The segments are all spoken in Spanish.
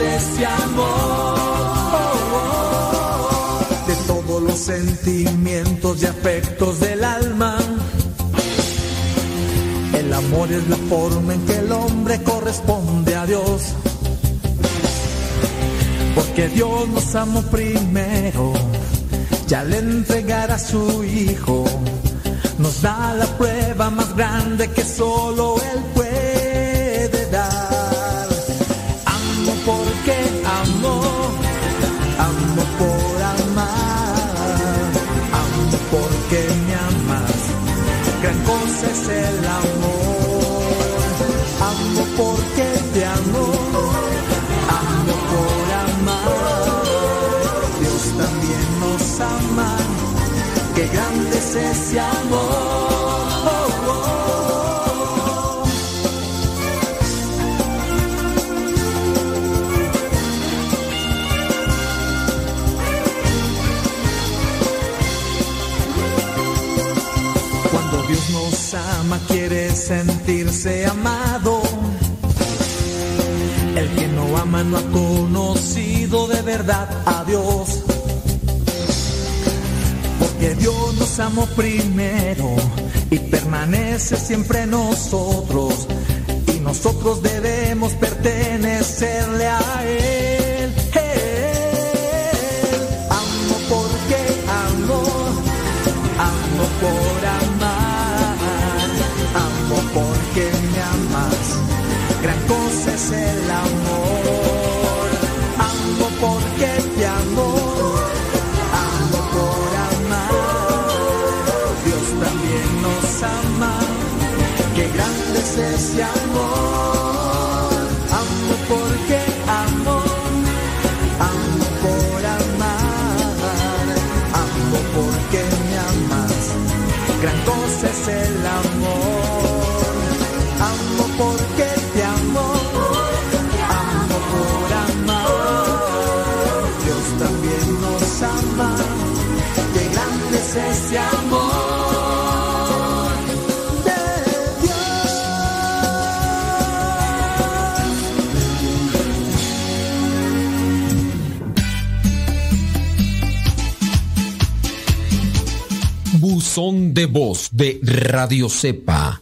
ese amor. De todos los sentimientos y afectos del alma. El amor es la forma en que el hombre corresponde a Dios. Porque Dios nos amó primero, y al entregar a su Hijo, nos da la prueba más grande que solo Él cosa es el amor. Amo porque te amo, amo por amar, Dios también nos ama, qué grande es ese amor. Quiere sentirse amado. El que no ama no ha conocido de verdad a Dios. Porque Dios nos amó primero y permanece siempre nosotros. Y nosotros debemos pertenecerle a Él. Él. Amo porque amo, amo por amar, Es el amor. Amo porque te amo, amo por amar. Dios también nos ama. Qué grande es ese amor. De voz de Radio Cepa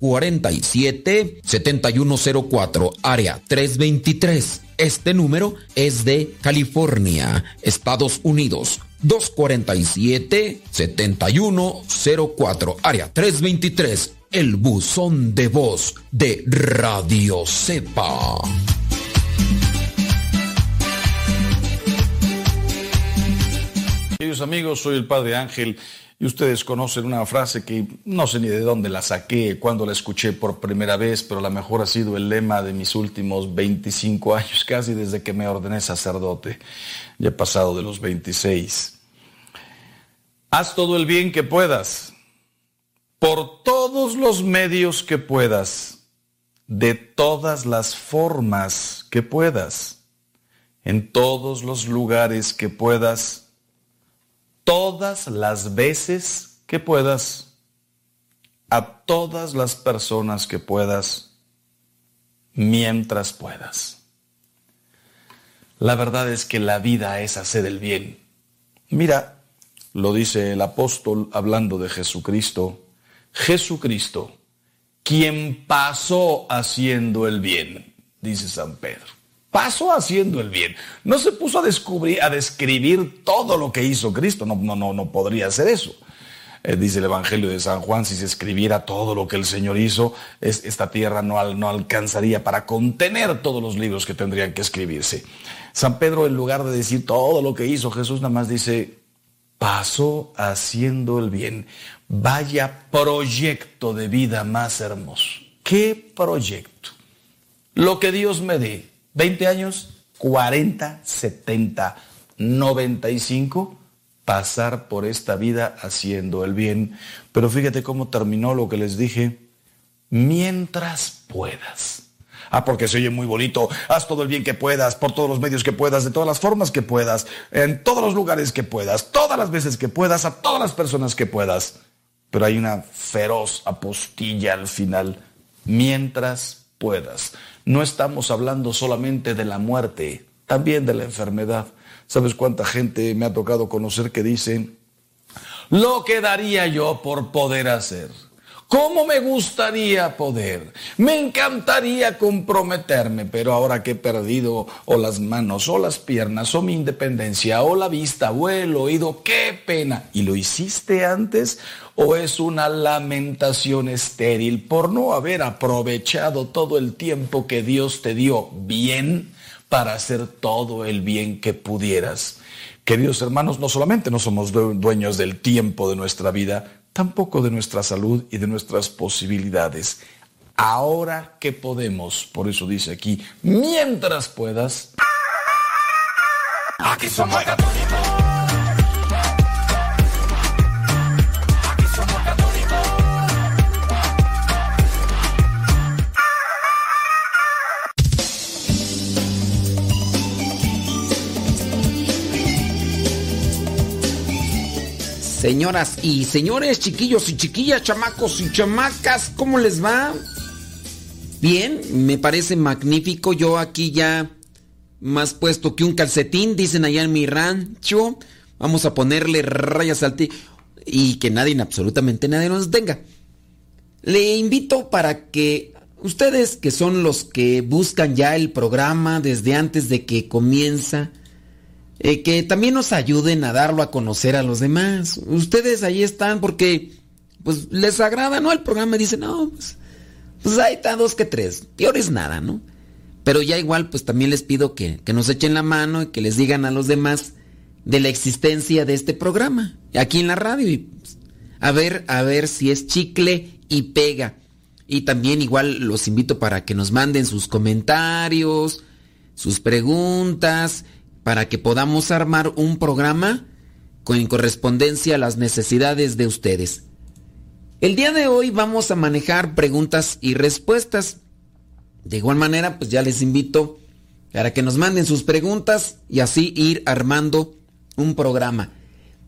7104 247 7104 área 323 este número es de California, Estados Unidos. 247-7104, área 323, el buzón de voz de Radio Cepa. Queridos amigos, soy el Padre Ángel y ustedes conocen una frase que no sé ni de dónde la saqué, cuando la escuché por primera vez, pero a lo mejor ha sido el lema de mis últimos 25 años, casi desde que me ordené sacerdote. Ya he pasado de los 26. Haz todo el bien que puedas, por todos los medios que puedas, de todas las formas que puedas, en todos los lugares que puedas todas las veces que puedas, a todas las personas que puedas, mientras puedas. La verdad es que la vida es hacer el bien. Mira, lo dice el apóstol hablando de Jesucristo. Jesucristo, quien pasó haciendo el bien, dice San Pedro pasó haciendo el bien. No se puso a descubrir, a describir todo lo que hizo Cristo. No, no, no, no podría hacer eso. Eh, dice el Evangelio de San Juan, si se escribiera todo lo que el Señor hizo, es, esta tierra no, no alcanzaría para contener todos los libros que tendrían que escribirse. San Pedro, en lugar de decir todo lo que hizo Jesús, nada más dice, pasó haciendo el bien. Vaya proyecto de vida más hermoso. ¿Qué proyecto? Lo que Dios me dé. 20 años, 40, 70, 95 pasar por esta vida haciendo el bien. Pero fíjate cómo terminó lo que les dije, mientras puedas. Ah, porque se oye muy bonito. Haz todo el bien que puedas, por todos los medios que puedas, de todas las formas que puedas, en todos los lugares que puedas, todas las veces que puedas, a todas las personas que puedas. Pero hay una feroz apostilla al final. Mientras puedas. No estamos hablando solamente de la muerte, también de la enfermedad. ¿Sabes cuánta gente me ha tocado conocer que dicen, lo que daría yo por poder hacer? ¿Cómo me gustaría poder? Me encantaría comprometerme, pero ahora que he perdido o las manos o las piernas o mi independencia o la vista o el oído, qué pena. ¿Y lo hiciste antes o es una lamentación estéril por no haber aprovechado todo el tiempo que Dios te dio bien para hacer todo el bien que pudieras? Queridos hermanos, no solamente no somos dueños del tiempo de nuestra vida, tampoco de nuestra salud y de nuestras posibilidades. Ahora que podemos, por eso dice aquí, mientras puedas. Aquí Señoras y señores, chiquillos y chiquillas, chamacos y chamacas, ¿cómo les va? Bien, me parece magnífico. Yo aquí ya más puesto que un calcetín, dicen allá en mi rancho. Vamos a ponerle rayas al ti y que nadie, absolutamente nadie nos tenga. Le invito para que ustedes que son los que buscan ya el programa desde antes de que comienza, eh, que también nos ayuden a darlo a conocer a los demás. Ustedes ahí están porque pues les agrada, ¿no? El programa dice, no, pues, pues ahí está dos que tres, peor es nada, ¿no? Pero ya igual pues también les pido que, que nos echen la mano y que les digan a los demás de la existencia de este programa, aquí en la radio, y pues, a ver, a ver si es chicle y pega. Y también igual los invito para que nos manden sus comentarios, sus preguntas, para que podamos armar un programa con correspondencia a las necesidades de ustedes. El día de hoy vamos a manejar preguntas y respuestas. De igual manera, pues ya les invito para que nos manden sus preguntas y así ir armando un programa.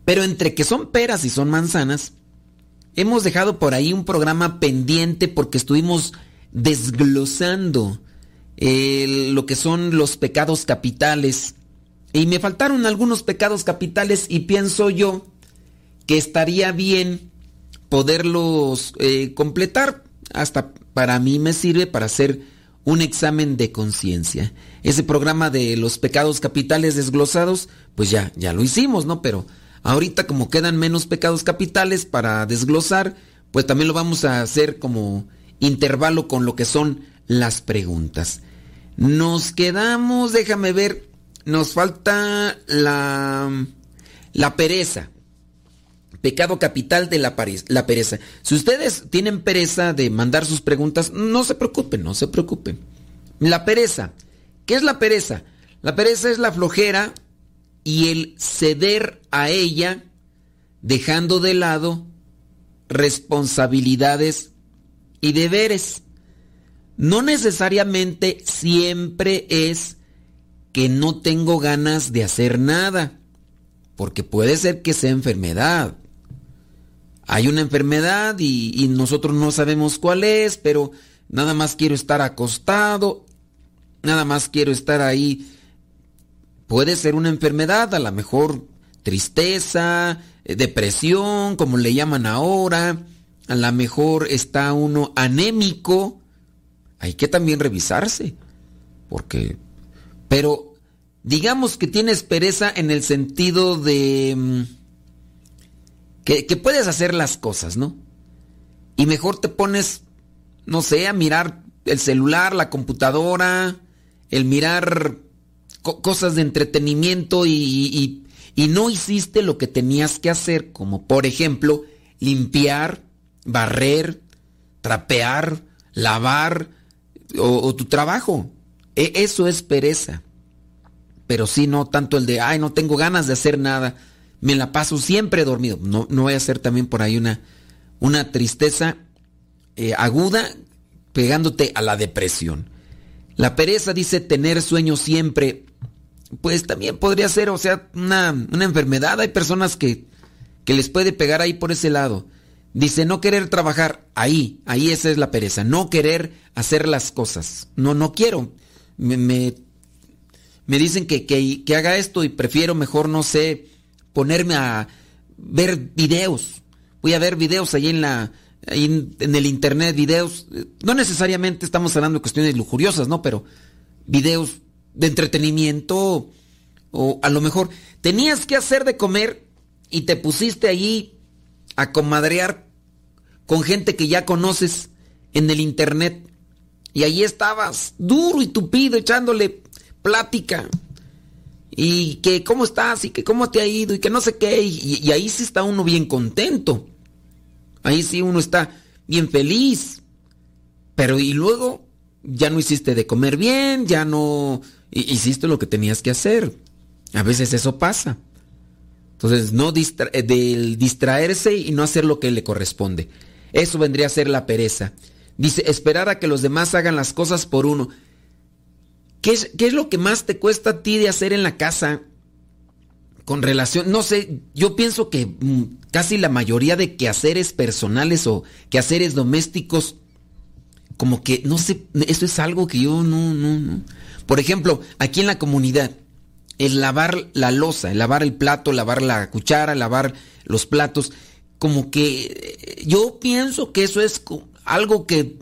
Pero entre que son peras y son manzanas, hemos dejado por ahí un programa pendiente porque estuvimos desglosando lo que son los pecados capitales y me faltaron algunos pecados capitales y pienso yo que estaría bien poderlos eh, completar. Hasta para mí me sirve para hacer un examen de conciencia. Ese programa de los pecados capitales desglosados, pues ya, ya lo hicimos, ¿no? Pero ahorita como quedan menos pecados capitales para desglosar, pues también lo vamos a hacer como intervalo con lo que son las preguntas. Nos quedamos, déjame ver, nos falta la, la pereza. Pecado capital de la, la pereza. Si ustedes tienen pereza de mandar sus preguntas, no se preocupen, no se preocupen. La pereza. ¿Qué es la pereza? La pereza es la flojera y el ceder a ella dejando de lado responsabilidades y deberes. No necesariamente siempre es que no tengo ganas de hacer nada, porque puede ser que sea enfermedad. Hay una enfermedad y, nosotros no sabemos cuál es, pero nada más quiero estar acostado, nada más quiero estar ahí. Puede ser una enfermedad, a lo mejor tristeza, eh, depresión, como le llaman ahora, a lo mejor está uno anémico. Hay que también revisarse, porque pero digamos que tienes pereza en el sentido de mm, que, puedes hacer las cosas, ¿no? Y mejor te pones, no sé, a mirar el celular, la computadora, el mirar cosas de entretenimiento y no hiciste lo que tenías que hacer, como por ejemplo limpiar, barrer, trapear, lavar o, o tu trabajo. E, eso es pereza. pero sí no tanto el de, ay, no tengo ganas de hacer nada, me la paso siempre dormido. No, no voy a ser también por ahí una, una tristeza eh, aguda pegándote a la depresión. La pereza dice tener sueño siempre. Pues también podría ser, o sea, una, una enfermedad. Hay personas que, que les puede pegar ahí por ese lado. Dice no querer trabajar. Ahí, ahí esa es la pereza. No querer hacer las cosas. No, no quiero. Me, me, dicen que, que, haga esto y prefiero mejor, no sé, ponerme a ver videos. Voy a ver videos ahí en la, en, el internet videos, no necesariamente estamos hablando de cuestiones lujuriosas, ¿no? Pero videos de entretenimiento o a lo mejor tenías que hacer de comer y te pusiste allí a comadrear con gente que ya conoces en el internet y allí estabas duro y tupido echándole plática y que cómo estás y que cómo te ha ido y que no sé qué y, ahí sí está uno bien contento. Ahí sí uno está bien feliz. Pero y luego ya no hiciste de comer bien, ya no hiciste lo que tenías que hacer. A veces eso pasa. Entonces, no eh, del distraerse y no hacer lo que le corresponde. Eso vendría a ser la pereza. Dice, esperar a que los demás hagan las cosas por uno. ¿Qué es, ¿Qué es, lo que más te cuesta a ti de hacer en la casa con relación, no sé, yo pienso que mm, casi la mayoría de quehaceres personales o quehaceres domésticos, como que, no sé, eso es algo que yo no, no, no. Por ejemplo, aquí en la comunidad, el lavar la losa, el lavar el plato, lavar la cuchara, lavar los platos, como que eh, yo pienso que eso es algo que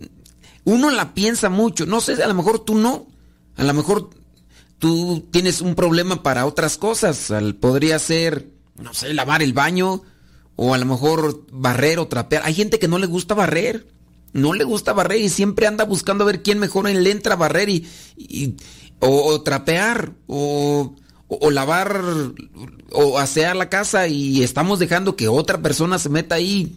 uno la piensa mucho, no sé, a lo mejor tú no, a lo mejor tú tienes un problema para otras cosas. Podría ser, no sé, lavar el baño o a lo mejor barrer o trapear. Hay gente que no le gusta barrer. No le gusta barrer y siempre anda buscando a ver quién mejor le entra a barrer y, o, trapear o, o, lavar o asear la casa y estamos dejando que otra persona se meta ahí.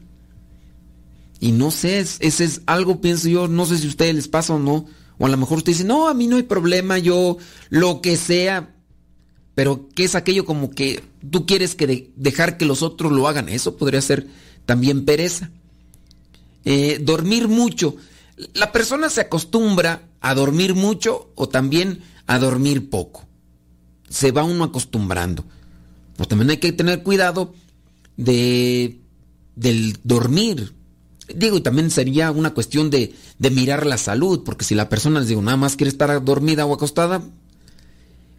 Y no sé, ese es algo, pienso yo, no sé si a ustedes les pasa o no o a lo mejor usted dice, no, a mí no hay problema, yo lo que sea. Pero ¿qué es aquello como que tú quieres que dejar que los otros lo hagan? Eso podría ser también pereza. Eh, dormir mucho. La persona se acostumbra a dormir mucho o también a dormir poco. Se va uno acostumbrando. Pero también hay que tener cuidado de, del dormir. Digo, y también sería una cuestión de, mirar la salud, porque si la persona, les digo, nada más quiere estar dormida o acostada,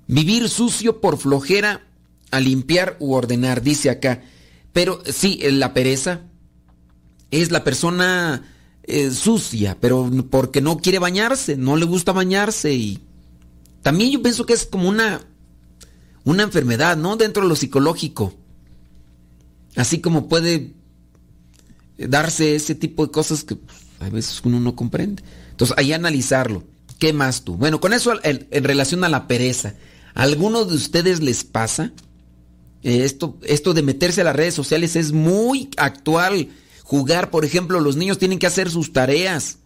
vivir sucio por flojera a limpiar u ordenar, dice acá. Pero sí, la pereza es la persona eh, sucia, pero porque no quiere bañarse, no le gusta bañarse y también yo pienso que es como una una enfermedad, ¿no? Dentro de lo psicológico. Así como puede darse ese tipo de cosas que pues, a veces uno no comprende. Entonces, ahí analizarlo. ¿Qué más tú? Bueno, con eso en, relación a la pereza, ¿a alguno de ustedes les pasa? Eh, esto, esto de meterse a las redes sociales es muy actual. Jugar, por ejemplo, los niños tienen que hacer sus tareas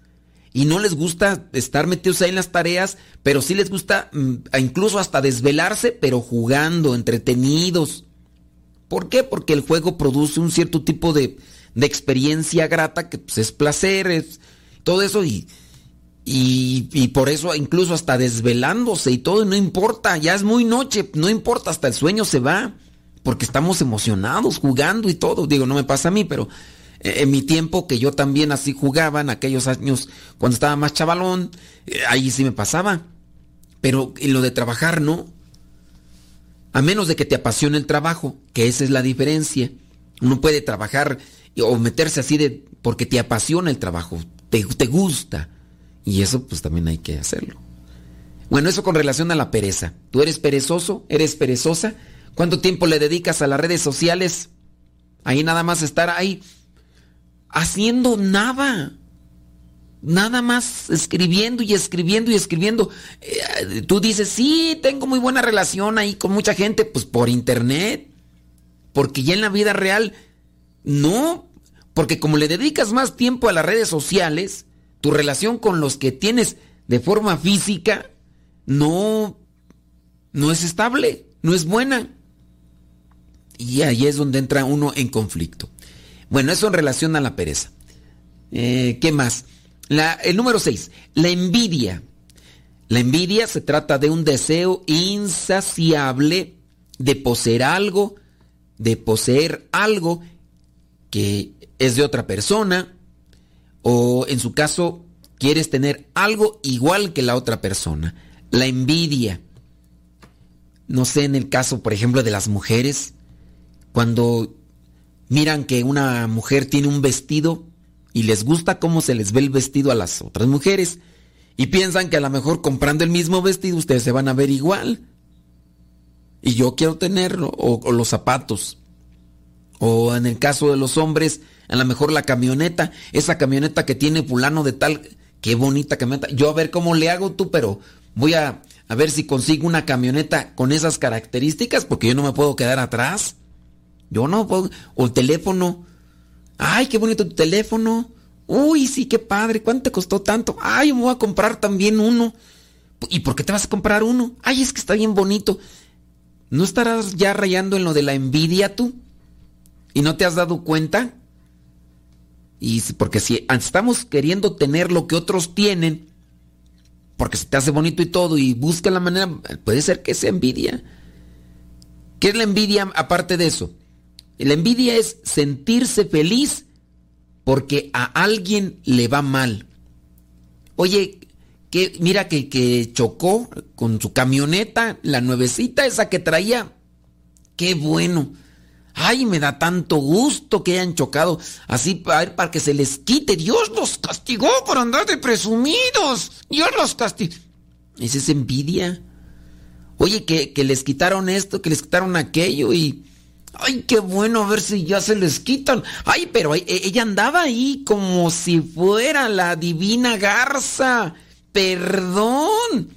y no les gusta estar metidos ahí en las tareas, pero sí les gusta mm, incluso hasta desvelarse, pero jugando, entretenidos. ¿Por qué? Porque el juego produce un cierto tipo de, de experiencia grata, que pues, es placer, es todo eso y, y, por eso incluso hasta desvelándose y todo, no importa, ya es muy noche, no importa, hasta el sueño se va, porque estamos emocionados jugando y todo. Digo, no me pasa a mí, pero eh, en mi tiempo que yo también así jugaba, en aquellos años cuando estaba más chavalón, eh, ahí sí me pasaba. Pero en lo de trabajar no. A menos de que te apasione el trabajo, que esa es la diferencia. Uno puede trabajar o meterse así de porque te apasiona el trabajo, te, te gusta. Y eso pues también hay que hacerlo. Bueno, eso con relación a la pereza. ¿Tú eres perezoso? ¿Eres perezosa? ¿Cuánto tiempo le dedicas a las redes sociales? Ahí nada más estar ahí haciendo nada. Nada más escribiendo y escribiendo y escribiendo. Eh, tú dices, sí, tengo muy buena relación ahí con mucha gente, pues por internet. Porque ya en la vida real no, porque como le dedicas más tiempo a las redes sociales, tu relación con los que tienes de forma física no no es estable, no es buena. Y ahí es donde entra uno en conflicto. Bueno, eso en relación a la pereza. Eh, ¿Qué más? el número 6, la envidia. La envidia se trata de un deseo insaciable de poseer algo, de poseer algo que es de otra persona, o en su caso, quieres tener algo igual que la otra persona. La envidia. No sé, en el caso, por ejemplo, de las mujeres, cuando miran que una mujer tiene un vestido y les gusta cómo se les ve el vestido a las otras mujeres y piensan que a lo mejor comprando el mismo vestido ustedes se van a ver igual. Y yo quiero tenerlo, o, los zapatos. O en el caso de los hombres, a lo mejor la camioneta, esa camioneta que tiene fulano de tal, qué bonita camioneta. Yo a ver cómo le hago tú, pero voy a, a ver si consigo una camioneta con esas características, porque yo no me puedo quedar atrás. Yo no puedo. O el teléfono. Ay, qué bonito tu teléfono. Uy, sí, qué padre. ¿Cuánto te costó tanto? Ay, me voy a comprar también uno. ¿Y por qué te vas a comprar uno? Ay, es que está bien bonito. ¿No estarás ya rayando en lo de la envidia tú? ¿Y no te has dado cuenta? Y porque si estamos queriendo tener lo que otros tienen, porque se te hace bonito y todo, y busca la manera, puede ser que sea envidia. ¿Qué es la envidia aparte de eso? La envidia es sentirse feliz porque a alguien le va mal. Oye, que mira que, que chocó con su camioneta, la nuevecita esa que traía. Qué bueno. Ay, me da tanto gusto que hayan chocado así para, para que se les quite. Dios los castigó por andar de presumidos. Dios los castigó. Esa es envidia. Oye, que, que les quitaron esto, que les quitaron aquello y Ay, qué bueno, a ver si ya se les quitan. Ay, pero e, ella andaba ahí como si fuera la divina garza. Perdón.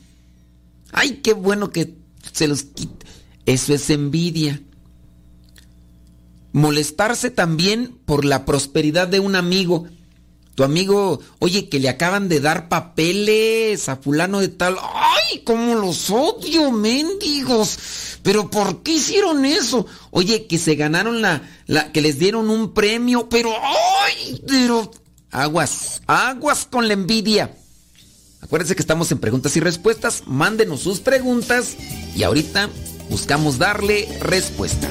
Ay, qué bueno que se los quita. Eso es envidia. Molestarse también por la prosperidad de un amigo. Tu amigo, oye, que le acaban de dar papeles a fulano de tal. ¡Ay, cómo los odio, mendigos! Pero ¿por qué hicieron eso? Oye, que se ganaron la, que les dieron un premio, pero ¡ay! Pero aguas, aguas con la envidia. Acuérdense que estamos en preguntas y respuestas. Mándenos sus preguntas y ahorita buscamos darle respuesta.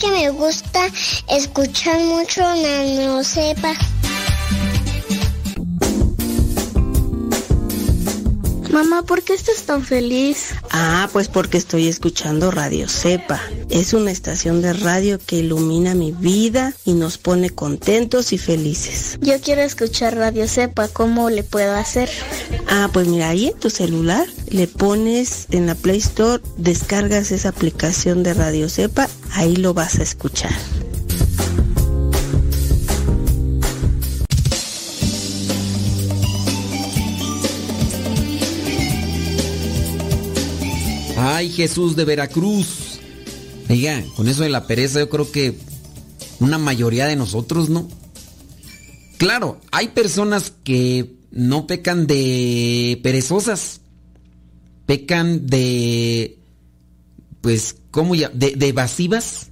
Que me gusta escuchar mucho Nano Sepa. Mamá, ¿por qué estás tan feliz? Ah, pues porque estoy escuchando Radio Cepa. Es una estación de radio que ilumina mi vida y nos pone contentos y felices. Yo quiero escuchar Radio Cepa, ¿cómo le puedo hacer? Ah, pues mira, ahí en tu celular le pones en la Play Store, descargas esa aplicación de Radio Cepa, ahí lo vas a escuchar. Ay, Jesús de Veracruz. Oiga, con eso de la pereza yo creo que una mayoría de nosotros, ¿no? Claro, hay personas que no pecan de perezosas. Pecan de, pues, ¿cómo ya? De, evasivas.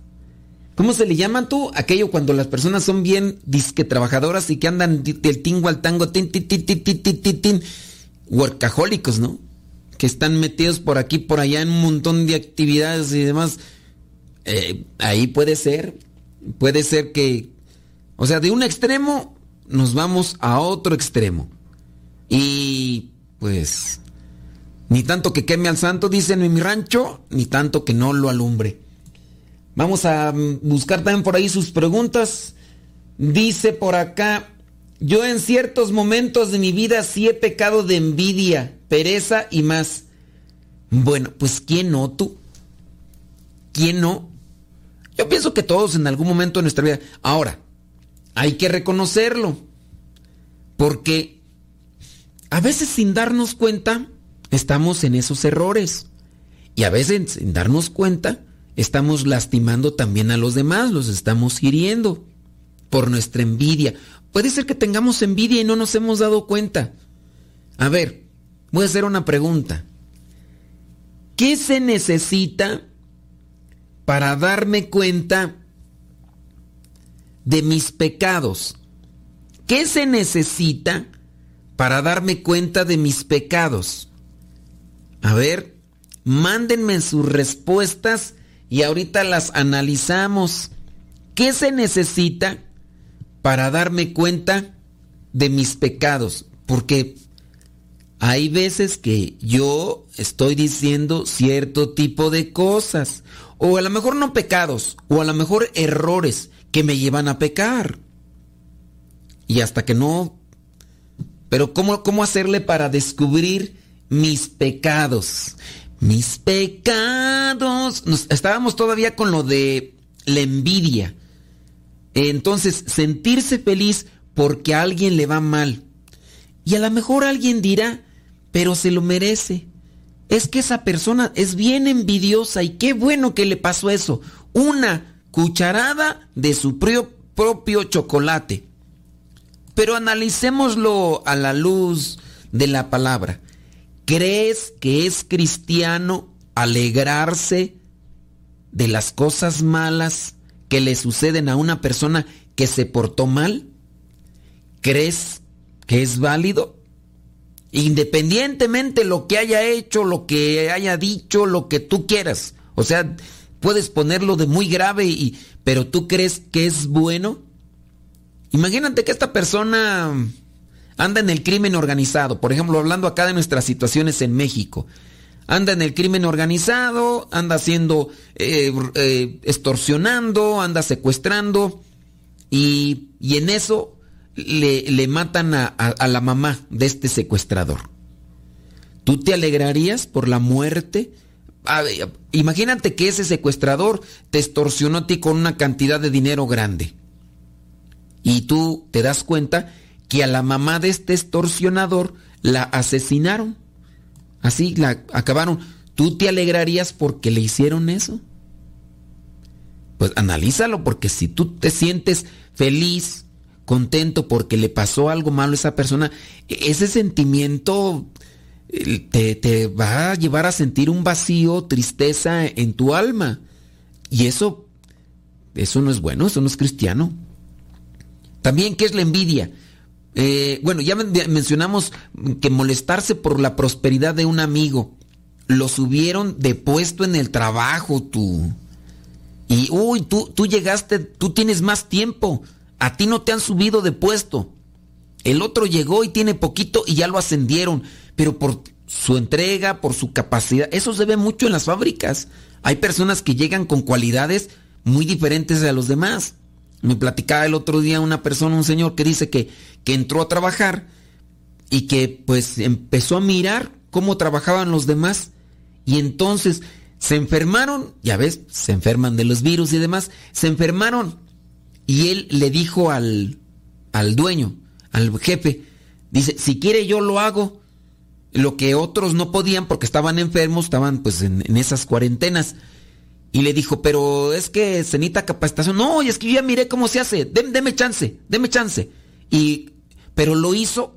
¿Cómo se le llaman tú? Aquello cuando las personas son bien disque trabajadoras y que andan del tingo al tango, tin, tin, tin, tin, tin, tin, tin, ¿no? Que están metidos por aquí, por allá en un montón de actividades y demás. Eh, ahí puede ser, puede ser que, o sea, de un extremo nos vamos a otro extremo. Y pues Ni tanto que queme al santo, dicen en mi rancho, ni tanto que no lo alumbre. Vamos a buscar también por ahí sus preguntas. Dice por acá, yo en ciertos momentos de mi vida sí he pecado de envidia, pereza y más. Bueno, pues ¿quién no tú? ¿Quién no? Yo pienso que todos en algún momento de nuestra vida. Ahora, hay que reconocerlo. Porque a veces sin darnos cuenta estamos en esos errores. Y a veces sin darnos cuenta estamos lastimando también a los demás, los estamos hiriendo por nuestra envidia. Puede ser que tengamos envidia y no nos hemos dado cuenta. A ver, voy a hacer una pregunta. ¿Qué se necesita para darme cuenta de mis pecados? ¿Qué se necesita para darme cuenta de mis pecados? A ver, mándenme sus respuestas y ahorita las analizamos. ¿Qué se necesita para darme cuenta de mis pecados? Porque hay veces que yo estoy diciendo cierto tipo de cosas, o a lo mejor no pecados, o a lo mejor errores que me llevan a pecar. Y hasta que no... Pero ¿cómo, cómo hacerle para descubrir mis pecados? Mis pecados. estábamos todavía con lo de la envidia. Entonces, sentirse feliz porque a alguien le va mal. Y a lo mejor alguien dirá, pero se lo merece. Es que esa persona es bien envidiosa y qué bueno que le pasó eso. Una cucharada de su propio chocolate. Pero analicémoslo a la luz de la palabra. ¿Crees que es cristiano alegrarse de las cosas malas que le suceden a una persona que se portó mal? ¿Crees que es válido? Independientemente lo que haya hecho, lo que haya dicho, lo que tú quieras. O sea, puedes ponerlo de muy grave y pero tú crees que es bueno? Imagínate que esta persona anda en el crimen organizado, por ejemplo, hablando acá de nuestras situaciones en México. Anda en el crimen organizado, anda haciendo, eh, eh, extorsionando, anda secuestrando y, en eso le, matan a, a, la mamá de este secuestrador. ¿Tú te alegrarías por la muerte? imagínate que ese secuestrador te extorsionó a ti con una cantidad de dinero grande. Y tú te das cuenta que a la mamá de este extorsionador la asesinaron. Así la acabaron. ¿Tú te alegrarías porque le hicieron eso? Pues analízalo, porque si tú te sientes feliz, contento porque le pasó algo malo a esa persona, e-, ese sentimiento te, te va a llevar a sentir un vacío, tristeza en tu alma. Y eso, eso no es bueno, eso no es cristiano. También, ¿qué es la envidia? Eh, bueno, ya mencionamos que molestarse por la prosperidad de un amigo. Lo subieron de puesto en el trabajo, tú. Y, uy, tú, tú llegaste, tú tienes más tiempo. A ti no te han subido de puesto. El otro llegó y tiene poquito y ya lo ascendieron. Pero por su entrega, por su capacidad, eso se ve mucho en las fábricas. Hay personas que llegan con cualidades muy diferentes a los demás. Me platicaba el otro día una persona, un señor que dice que, que entró a trabajar y que pues empezó a mirar cómo trabajaban los demás y entonces se enfermaron, ya ves, se enferman de los virus y demás, se enfermaron y él le dijo al, al dueño, al jefe, dice, si quiere yo lo hago, lo que otros no podían porque estaban enfermos, estaban pues en, esas cuarentenas. Y le dijo, pero es que se necesita capacitación. No, es que yo ya miré cómo se hace. Deme, chance, deme chance. Y, pero lo hizo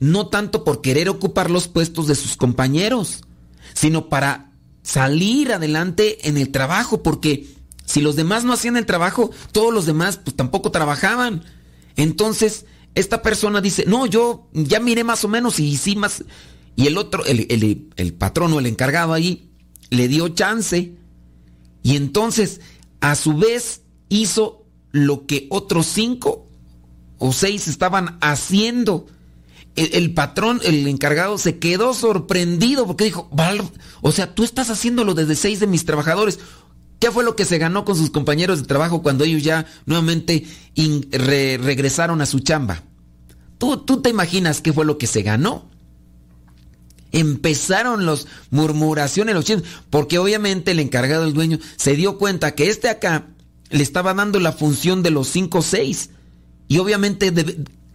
no tanto por querer ocupar los puestos de sus compañeros, sino para salir adelante en el trabajo, porque si los demás no hacían el trabajo, todos los demás pues tampoco trabajaban. Entonces, esta persona dice, no, yo ya miré más o menos y sí más. Y el otro, el, el, el patrón o el encargado ahí, le dio chance y entonces, a su vez, hizo lo que otros cinco o seis estaban haciendo. el, patrón, el encargado, se quedó sorprendido porque dijo, o sea, tú estás haciéndolo desde seis de mis trabajadores. ¿Qué fue lo que se ganó con sus compañeros de trabajo cuando ellos ya nuevamente regresaron a su chamba? ¿Tú, ¿Tú te imaginas qué fue lo que se ganó? Empezaron los murmuraciones, los chismes, porque obviamente el encargado del dueño se dio cuenta que este acá le estaba dando la función de los cinco o seis. Y obviamente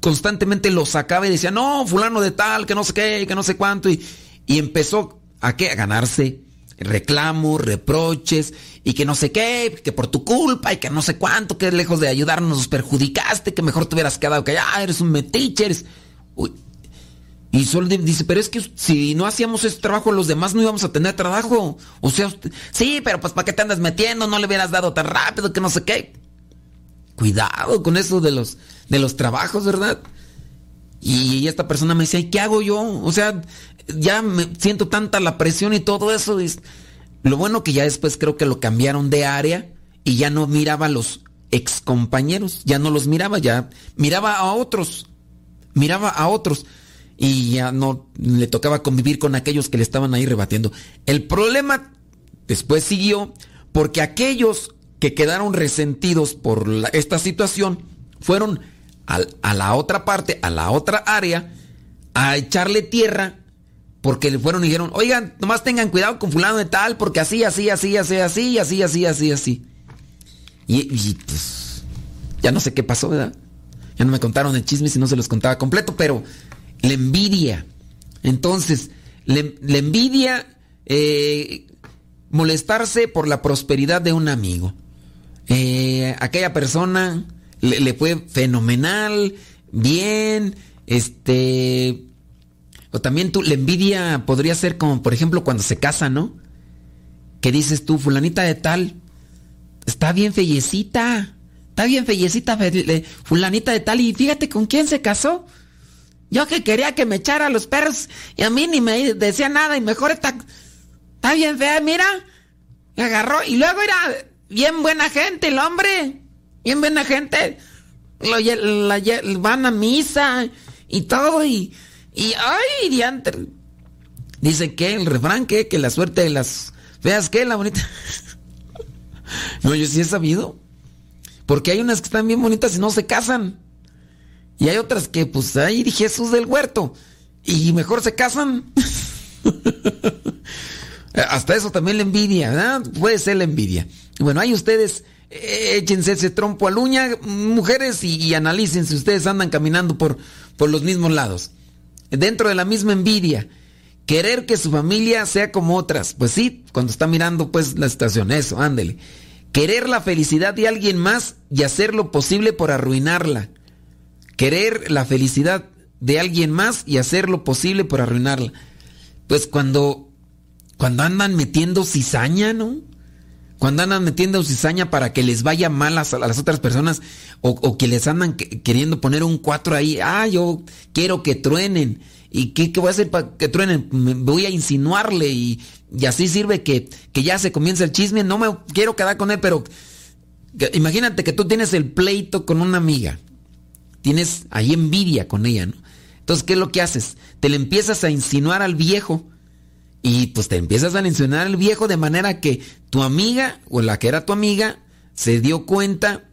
constantemente lo sacaba y decía, no, fulano de tal, que no sé qué, que no sé cuánto. Y, y empezó a qué? A ganarse reclamos, reproches y que no sé qué, que por tu culpa y que no sé cuánto, que lejos de ayudarnos nos perjudicaste, que mejor te hubieras quedado que ya eres un metiche, eres... Y solo dice, pero es que si no hacíamos ese trabajo los demás no íbamos a tener trabajo. O sea, sí, pero pues ¿para qué te andas metiendo? No le hubieras dado tan rápido que no sé qué. Cuidado con eso de los, de los trabajos, ¿verdad? Y esta persona me decía, ¿y qué hago yo? O sea, ya me siento tanta la presión y todo eso. lo bueno que ya después creo que lo cambiaron de área y ya no miraba a los ex compañeros, ya no los miraba, ya miraba a otros, miraba a otros y ya no le tocaba convivir con aquellos que le estaban ahí rebatiendo. El problema después siguió porque aquellos que quedaron resentidos por esta situación fueron a la otra parte, a la otra área, a echarle tierra porque le fueron y dijeron, oigan, nomás tengan cuidado con fulano de tal, porque así, así, así, así, así, así, así, así, así. Y, pues, ya no sé qué pasó, ¿verdad? Ya no me contaron el chisme si no se los contaba completo, pero la envidia. Entonces, la envidia, eh, molestarse por la prosperidad de un amigo. Eh, aquella persona le, le fue fenomenal, bien, este o también tú, la envidia podría ser como, por ejemplo, cuando se casa, ¿no? Que dices tú, fulanita de tal, está bien fellecita, está bien fellecita, fulanita de tal, y fíjate con quién se casó. Yo que quería que me echara los perros y a mí ni me decía nada y mejor está, está bien fea, mira. Me agarró y luego era bien buena gente el hombre, bien buena gente. Lo, van a misa y todo y y, ay, diantre. Dice que el refrán que, que la suerte de las feas que la bonita. no, yo sí he sabido. Porque hay unas que están bien bonitas y no se casan. Y hay otras que, pues, ahí Jesús del huerto. Y mejor se casan. Hasta eso también la envidia. Puede ser la envidia. Bueno, ahí ustedes échense ese trompo a uña, mujeres, y, y, analicen si ustedes andan caminando por, por los mismos lados dentro de la misma envidia. Querer que su familia sea como otras. Pues sí, cuando está mirando pues la situación, eso, ándele. Querer la felicidad de alguien más y hacer lo posible por arruinarla. Querer la felicidad de alguien más y hacer lo posible por arruinarla. Pues cuando, cuando andan metiendo cizaña, ¿no? Cuando andan metiendo cizaña para que les vaya mal a, las otras personas o, que les andan queriendo poner un cuatro ahí, ah, yo quiero que truenen. ¿Y qué, voy a hacer para que truenen? Me voy a insinuarle y, así sirve que, que, ya se comienza el chisme. No me quiero quedar con él, pero imagínate que tú tienes el pleito con una amiga. Tienes ahí envidia con ella, ¿no? Entonces, ¿qué es lo que haces? Te le empiezas a insinuar al viejo y pues te empiezas a mencionar al viejo de manera que tu amiga o la que era tu amiga se dio cuenta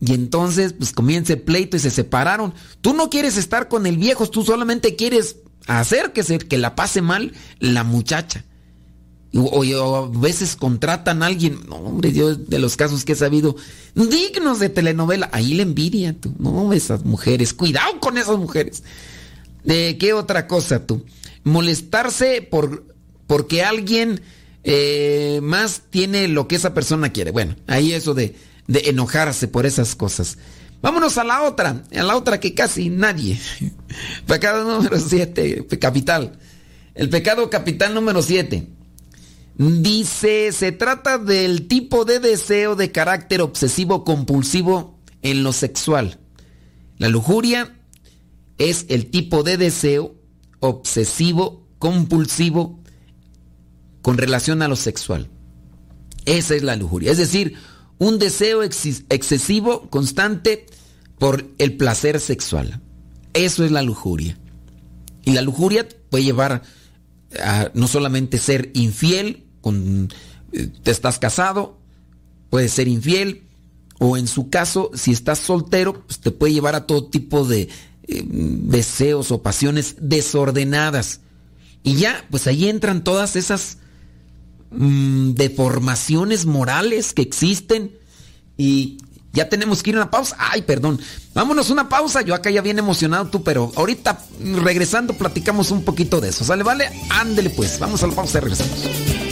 y entonces pues comienza el pleito y se separaron. Tú no quieres estar con el viejo, tú solamente quieres hacer que, se, que la pase mal la muchacha. O, a veces contratan a alguien, no, hombre, yo de los casos que he sabido, dignos de telenovela, ahí le envidia tú, no, esas mujeres, cuidado con esas mujeres. ¿De qué otra cosa tú? molestarse por porque alguien eh, más tiene lo que esa persona quiere. Bueno, ahí eso de, de enojarse por esas cosas. Vámonos a la otra, a la otra que casi nadie. Pecado número 7, capital. El pecado capital número 7. Dice, se trata del tipo de deseo de carácter obsesivo compulsivo en lo sexual. La lujuria es el tipo de deseo obsesivo, compulsivo con relación a lo sexual. Esa es la lujuria. Es decir, un deseo excesivo, constante por el placer sexual. Eso es la lujuria. Y la lujuria puede llevar a no solamente ser infiel, con, eh, te estás casado, puede ser infiel, o en su caso, si estás soltero, pues te puede llevar a todo tipo de eh, deseos o pasiones desordenadas. Y ya, pues ahí entran todas esas mm, deformaciones morales que existen y ya tenemos que ir a una pausa. Ay, perdón. Vámonos una pausa. Yo acá ya bien emocionado tú, pero ahorita regresando platicamos un poquito de eso. ¿Sale? ¿Vale? Ándele pues. Vamos a la pausa y regresamos.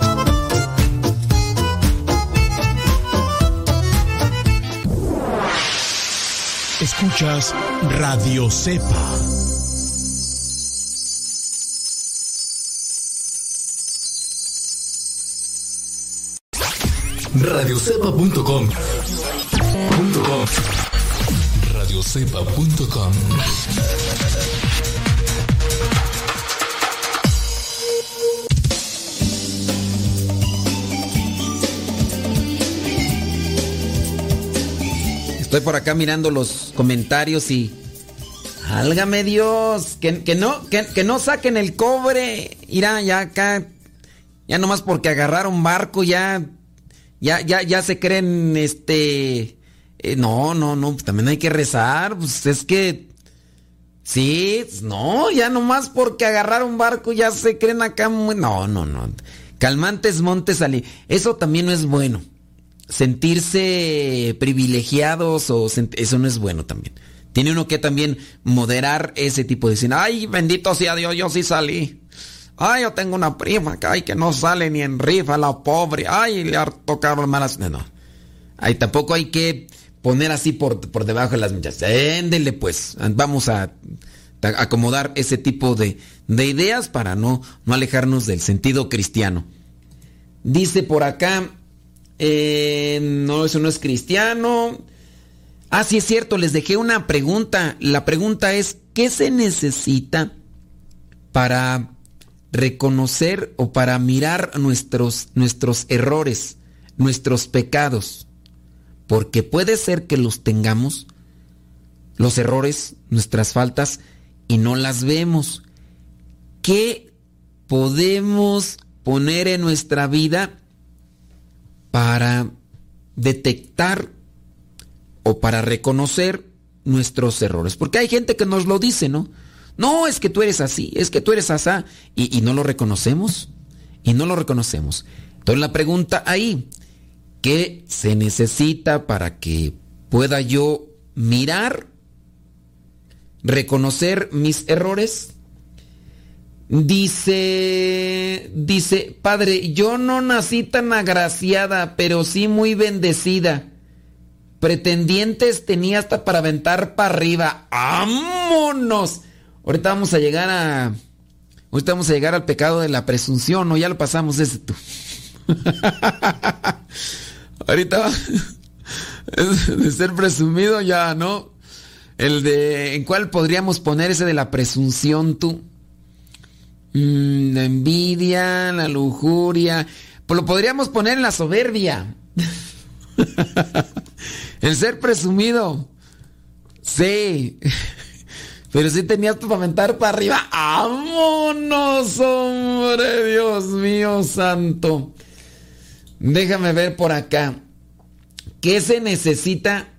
Escuchas Radio Cepa. Radiocepa.com Radiocepa.com Estoy por acá mirando los comentarios y. Álgame Dios, que, no, que, no saquen el cobre. Irá, ya acá. Ya nomás porque agarraron barco, ya. Ya, ya, ya se creen, este. Eh, no, no, no, también hay que rezar. Pues es que. Sí, no, ya nomás porque agarraron barco ya se creen acá. No, no, no. Calmantes Montes Ali. Eso también no es bueno sentirse privilegiados o eso no es bueno también. Tiene uno que también moderar ese tipo de decir, ay, bendito sea Dios, yo sí salí. Ay, yo tengo una prima que, ay, que no sale ni en rifa, la pobre. Ay, le ha tocado malas. No, no. Ay, tampoco hay que poner así por, por debajo de las millas. Éndele pues. Vamos a, acomodar ese tipo de, de ideas para no, no alejarnos del sentido cristiano. Dice por acá, eh, no, eso no es cristiano. Ah, sí es cierto, les dejé una pregunta. La pregunta es, ¿qué se necesita para reconocer o para mirar nuestros, nuestros errores, nuestros pecados? Porque puede ser que los tengamos, los errores, nuestras faltas, y no las vemos. ¿Qué podemos poner en nuestra vida para detectar o para reconocer nuestros errores. Porque hay gente que nos lo dice, ¿no? No, es que tú eres así, es que tú eres asá, y, y no lo reconocemos, y no lo reconocemos. Entonces la pregunta ahí, ¿qué se necesita para que pueda yo mirar, reconocer mis errores Dice, dice, padre, yo no nací tan agraciada, pero sí muy bendecida. Pretendientes tenía hasta para aventar para arriba. ¡Vámonos! Ahorita vamos a llegar a. Ahorita vamos a llegar al pecado de la presunción, ¿no? Ya lo pasamos ese tú. Ahorita de ser presumido ya, ¿no? El de. ¿En cuál podríamos poner ese de la presunción tú? Mm, la envidia, la lujuria. Pues lo podríamos poner en la soberbia. El ser presumido. Sí. Pero si tenías para aventar para arriba. ¡Vámonos, hombre! Dios mío santo. Déjame ver por acá. ¿Qué se necesita?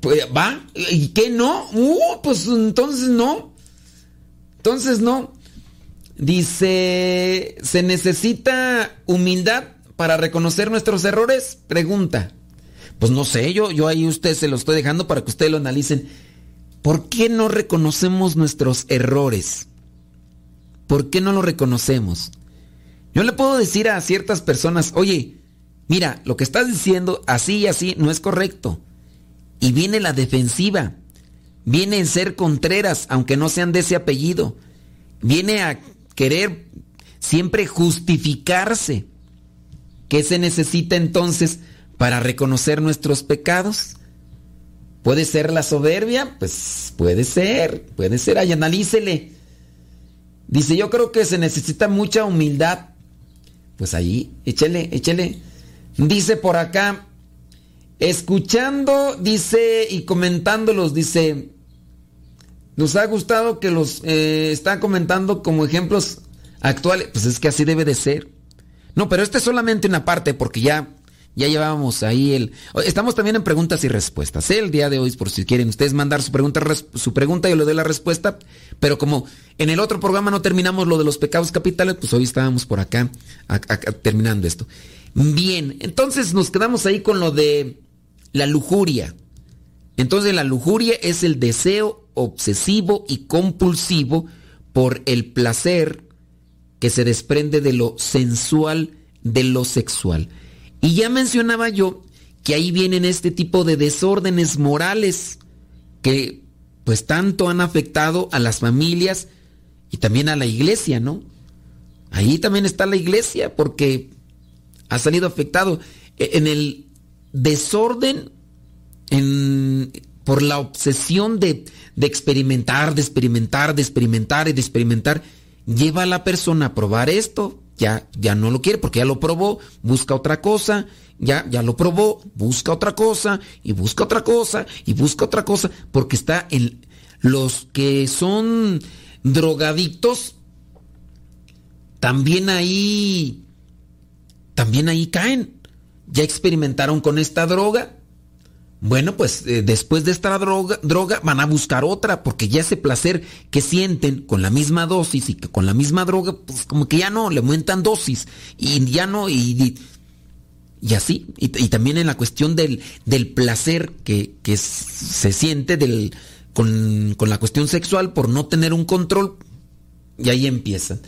Pues, ¿Va? ¿Y qué no? Uh, pues entonces no. Entonces, no. Dice, ¿se necesita humildad para reconocer nuestros errores? Pregunta. Pues no sé, yo, yo ahí usted se lo estoy dejando para que ustedes lo analicen. ¿Por qué no reconocemos nuestros errores? ¿Por qué no lo reconocemos? Yo le puedo decir a ciertas personas, oye, mira, lo que estás diciendo así y así no es correcto. Y viene la defensiva, viene en ser contreras, aunque no sean de ese apellido, viene a querer siempre justificarse. ¿Qué se necesita entonces para reconocer nuestros pecados? ¿Puede ser la soberbia? Pues puede ser, puede ser, ahí analícele. Dice, yo creo que se necesita mucha humildad. Pues ahí, échele, échele. Dice por acá, escuchando, dice, y comentándolos, dice, nos ha gustado que los eh, están comentando como ejemplos actuales. Pues es que así debe de ser. No, pero esta es solamente una parte porque ya ya llevábamos ahí el... Estamos también en preguntas y respuestas. ¿eh? El día de hoy, por si quieren ustedes mandar su pregunta, su pregunta yo le doy la respuesta. Pero como en el otro programa no terminamos lo de los pecados capitales, pues hoy estábamos por acá terminando esto. Bien, entonces nos quedamos ahí con lo de la lujuria. Entonces la lujuria es el deseo obsesivo y compulsivo por el placer que se desprende de lo sensual, de lo sexual. Y ya mencionaba yo que ahí vienen este tipo de desórdenes morales que pues tanto han afectado a las familias y también a la iglesia, ¿no? Ahí también está la iglesia porque ha salido afectado e, en el desorden, en, por la obsesión de, experimentar, de experimentar, de experimentar y de experimentar, lleva a la persona a probar esto, ya, ya no lo quiere porque ya lo probó, busca otra cosa, ya, ya lo probó, busca otra cosa, y busca otra cosa, y busca otra cosa, porque está en los que son drogadictos, también ahí, también ahí caen. Ya experimentaron con esta droga, bueno, pues eh, después de esta droga, droga van a buscar otra, porque ya ese placer que sienten con la misma dosis y que con la misma droga, pues como que ya no, le aumentan dosis y ya no, y, y, así. Y, también en la cuestión del, del placer que, que, se siente del, con, con la cuestión sexual por no tener un control, y ahí empiezan.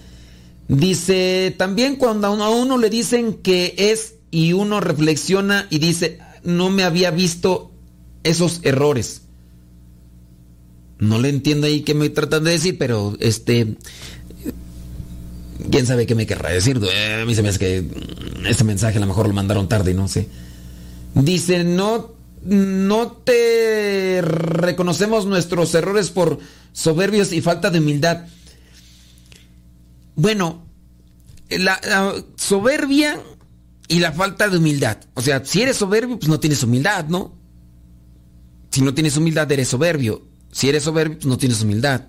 Dice, también cuando a uno le dicen que es y uno reflexiona y dice, no me había visto esos errores. No le entiendo ahí qué me tratan de decir, pero este. Quién sabe qué me querrá decir. Eh, a mí se me hace que este mensaje a lo mejor lo mandaron tarde, no sé. Dice, no, no te reconocemos nuestros errores por soberbios y falta de humildad. Bueno, la soberbia y la falta de humildad. O sea, si eres soberbio, pues no tienes humildad, ¿no? Si no tienes humildad, eres soberbio. Si eres soberbio, pues no tienes humildad.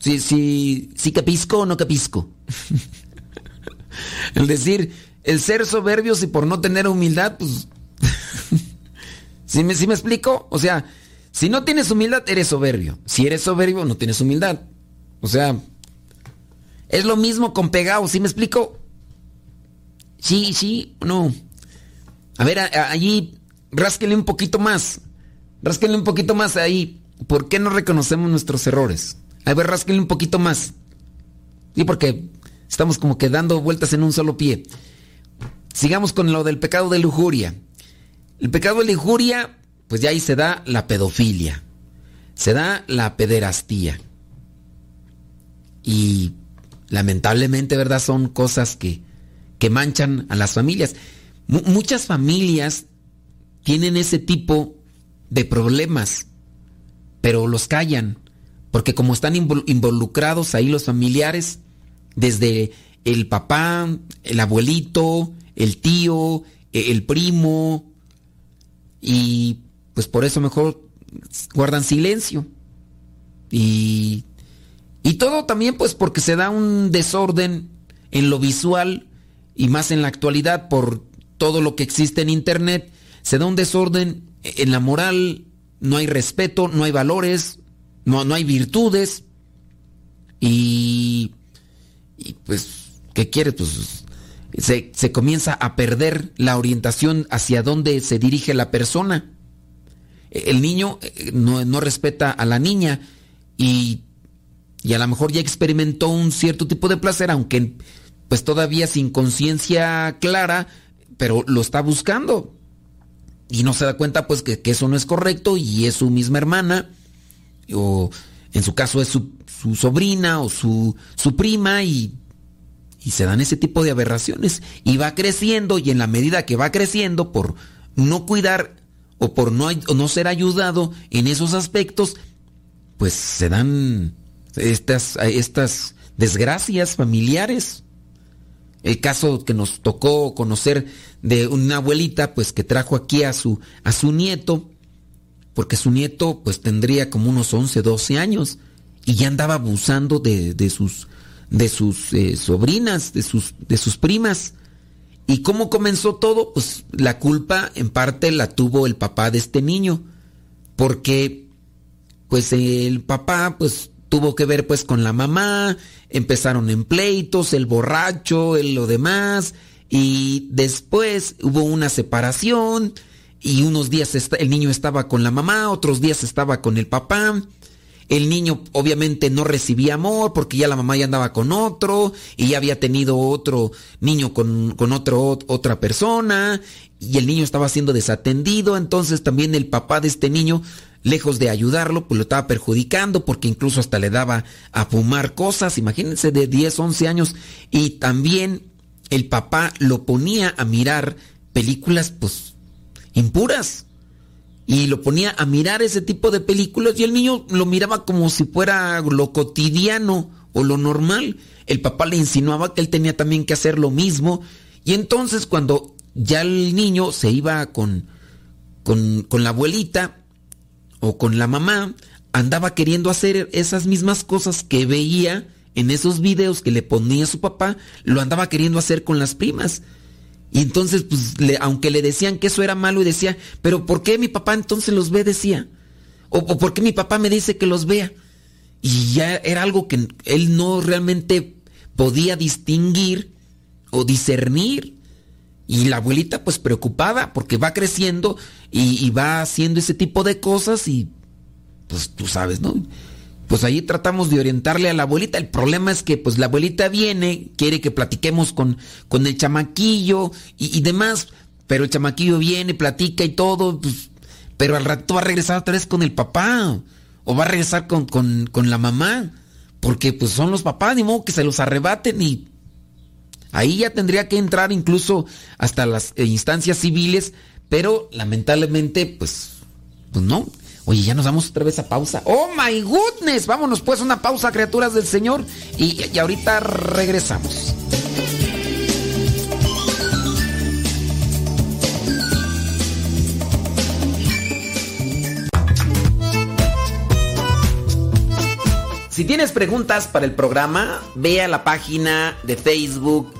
Si, si, si capisco o no capisco. el decir, el ser soberbio si por no tener humildad, pues... ¿Sí me, ¿Sí me explico? O sea, si no tienes humildad, eres soberbio. Si eres soberbio, no tienes humildad. O sea, es lo mismo con pegado, ¿sí me explico? Sí, sí, no. A ver, allí, rásquenle un poquito más. Rásquenle un poquito más ahí. ¿Por qué no reconocemos nuestros errores? A ver, rásquenle un poquito más. Sí, porque estamos como que dando vueltas en un solo pie. Sigamos con lo del pecado de lujuria. El pecado de lujuria, pues ya ahí se da la pedofilia. Se da la pederastía. Y lamentablemente, ¿verdad? Son cosas que que manchan a las familias. muchas familias tienen ese tipo de problemas, pero los callan, porque como están involucrados ahí los familiares, desde el papá, el abuelito, el tío, e-, el primo, y pues por eso mejor guardan silencio. Y, y todo también pues porque se da un desorden en lo visual y más en la actualidad por todo lo que existe en Internet, se da un desorden en la moral, no hay respeto, no hay valores, no, no hay virtudes y, pues, ¿qué quiere? Pues se, se, comienza a perder la orientación hacia dónde se dirige la persona. El niño eh, no, no respeta a la niña y, y, a lo mejor ya experimentó un cierto tipo de placer, aunque pues todavía sin conciencia clara, pero lo está buscando. Y no se da cuenta pues que, eso no es correcto y es su misma hermana, o en su caso es su, sobrina o su, su prima y, y se dan ese tipo de aberraciones. Y va creciendo y en la medida que va creciendo por no cuidar o por no, no ser ayudado en esos aspectos, pues se dan estas, estas desgracias familiares. El caso que nos tocó conocer de una abuelita, pues que trajo aquí a su, a su nieto, porque su nieto pues tendría como unos 11, 12 años y ya andaba abusando de, de sus, de sus eh, sobrinas, de sus, de sus primas. ¿Y cómo comenzó todo? Pues la culpa en parte la tuvo el papá de este niño, porque pues el papá pues tuvo que ver pues con la mamá, empezaron en pleitos, el borracho, el lo demás, y después hubo una separación y unos días el niño estaba con la mamá, otros días estaba con el papá. El niño obviamente no recibía amor porque ya la mamá ya andaba con otro y ya había tenido otro niño con, con otra persona y el niño estaba siendo desatendido. Entonces también el papá de este niño lejos de ayudarlo, pues lo estaba perjudicando porque incluso hasta le daba a fumar cosas, imagínense, de 10, 11 años. Y también el papá lo ponía a mirar películas, pues, impuras. Y lo ponía a mirar ese tipo de películas y el niño lo miraba como si fuera lo cotidiano o lo normal. El papá le insinuaba que él tenía también que hacer lo mismo. Y entonces cuando ya el niño se iba con, con, con la abuelita, o con la mamá andaba queriendo hacer esas mismas cosas que veía en esos videos que le ponía su papá, lo andaba queriendo hacer con las primas. Y entonces, pues, aunque le decían que eso era malo y decía, pero ¿por qué mi papá entonces los ve? Decía. O, o ¿por qué mi papá me dice que los vea? Y ya era algo que él no realmente podía distinguir o discernir. Y la abuelita pues preocupada porque va creciendo y, va haciendo ese tipo de cosas y pues tú sabes, ¿no? Pues ahí tratamos de orientarle a la abuelita. El problema es que pues la abuelita viene, quiere que platiquemos con, con el chamaquillo y, demás, pero el chamaquillo viene, platica y todo, pues, pero al rato va a regresar otra vez con el papá o va a regresar con, con, con la mamá, porque pues son los papás, ni modo que se los arrebaten y Ahí ya tendría que entrar incluso hasta las eh, instancias civiles, pero lamentablemente, pues, pues no. Oye, ya nos damos otra vez a pausa. ¡Oh, my goodness! Vámonos pues una pausa, criaturas del Señor, y, y ahorita regresamos. Si tienes preguntas para el programa, ve a la página de Facebook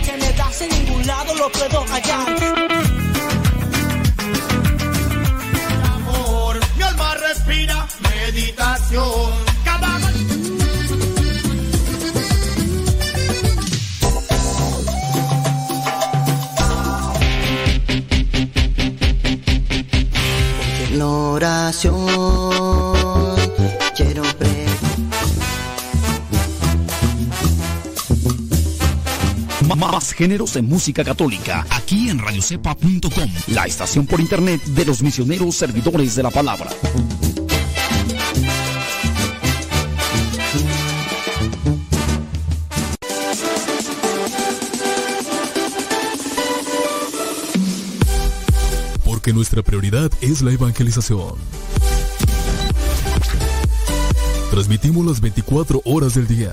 Lo que me das en ningún lado lo puedo hallar. Amor, mi alma respira meditación. Cada oración Más géneros en música católica, aquí en radiocepa.com, la estación por internet de los misioneros servidores de la palabra. Porque nuestra prioridad es la evangelización. Transmitimos las 24 horas del día